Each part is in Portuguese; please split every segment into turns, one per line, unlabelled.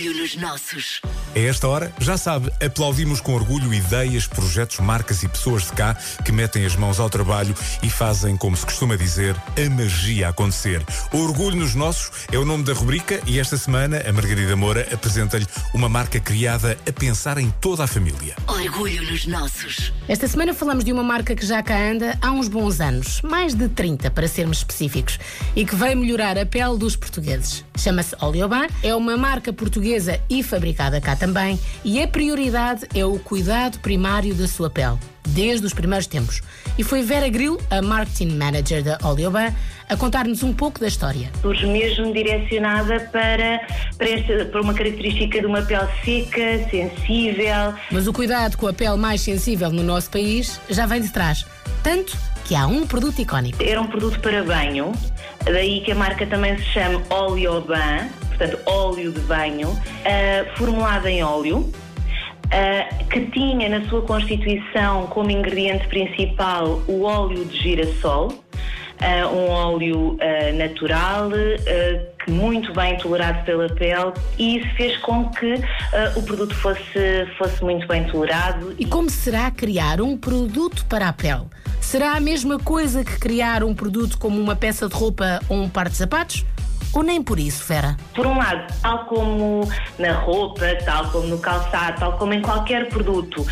Orgulho nos nossos.
A esta hora, já sabe, aplaudimos com orgulho ideias, projetos, marcas e pessoas de cá que metem as mãos ao trabalho e fazem, como se costuma dizer, a magia acontecer. Orgulho nos Nossos é o nome da rubrica e esta semana a Margarida Moura apresenta-lhe uma marca criada a pensar em toda a família.
Orgulho nos nossos.
Esta semana falamos de uma marca que já cá anda há uns bons anos, mais de 30 para sermos específicos, e que veio melhorar a pele dos portugueses. Chama-se Oleoban, é uma marca portuguesa e fabricada cá também, e a prioridade é o cuidado primário da sua pele, desde os primeiros tempos. E foi Vera Grill, a marketing manager da Oleoban, a contar-nos um pouco da história.
surge mesmo direcionada para, para, esta, para uma característica de uma pele seca, sensível.
Mas o cuidado com a pele mais sensível no nosso país já vem de trás. Tanto que há um produto icónico.
Era um produto para banho, daí que a marca também se chama Oleoban, portanto óleo de banho, ah, formulado em óleo. ah, que tinha na sua constituição como ingrediente principal o óleo de girassol, um óleo ah, natural, ah, que muito bem tolerado pela pele, e isso fez com que o produto fosse, fosse muito bem tolerado.
E como será criar um produto para a pele? Será a mesma coisa que criar um produto como uma peça de roupa ou um par de sapatos? Ou nem por isso, Fera?
Por um lado, tal como na roupa, tal como no calçado, tal como em qualquer produto,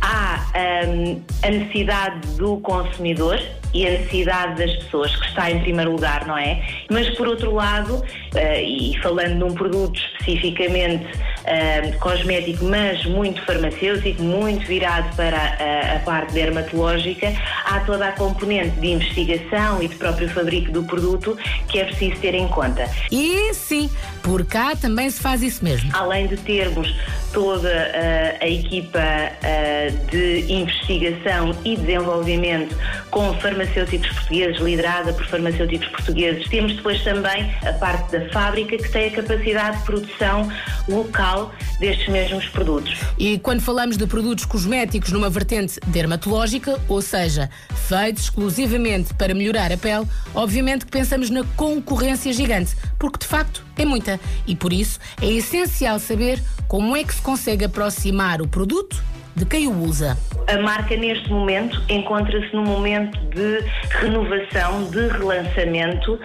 há hum, a necessidade do consumidor e a necessidade das pessoas, que está em primeiro lugar, não é? Mas por outro lado, eh, e falando de um produto especificamente hum, cosmético, mas muito farmacêutico, muito virado para a, a parte dermatológica, há toda a componente de investigação e de próprio fabrico do produto que é preciso ter em conta.
E sim, por cá também se faz isso mesmo.
Além de termos toda eh, a equipa eh, de investigação e desenvolvimento com farmacêuticos portugueses, liderada por farmacêuticos portugueses, temos depois também a parte da fábrica que tem a capacidade de produção local destes mesmos produtos.
E quando falamos de produtos cosméticos numa vertente dermatológica, ou seja, feitos exclusivamente para melhorar a pele, obviamente que pensamos na concorrência gigante, porque de facto é muita. E por isso é essencial saber como é que se consegue aproximar o produto de quem o usa.
A marca, neste momento, encontra-se num momento de renovação, de relançamento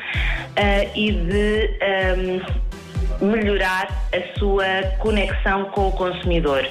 ah, e de ahm, melhorar a sua conexão com o consumidor.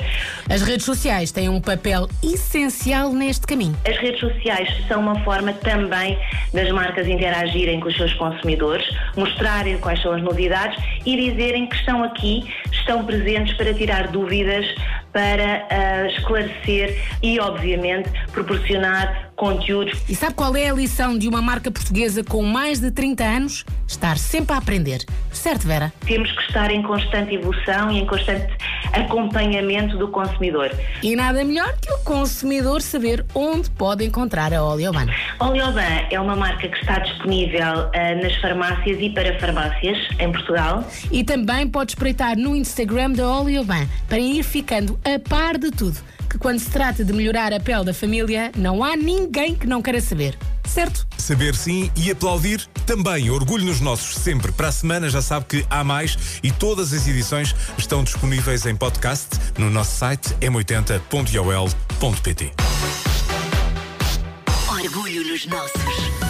As redes sociais têm um papel essencial neste caminho.
As redes sociais são uma forma também das marcas interagirem com os seus consumidores, mostrarem quais são as novidades e dizerem que estão aqui, estão presentes para tirar dúvidas, para ah, esclarecer e, obviamente, proporcionar conteúdos
E sabe qual é a lição de uma marca portuguesa com mais de 30 anos? Estar sempre a aprender. Certo, Vera?
temos que estar em constante evolução e em constante acompanhamento do consumidor.
E nada melhor que o consumidor saber onde pode encontrar a Oleoban.
Oleoban é uma marca que está disponível ah, nas farmácias e para farmácias em Portugal.
E também pode espreitar no Instagram da Oleoban para ir ficando a par de tudo. Que quando se trata de melhorar a pele da família, não há ninguém que não queira saber. Certo?
Saber sim e aplaudir também. Orgulho nos nossos sempre. Para a semana já sabe que há mais e todas as edições estão disponíveis em podcast no nosso site m80.ol.pt.
Orgulho nos nossos.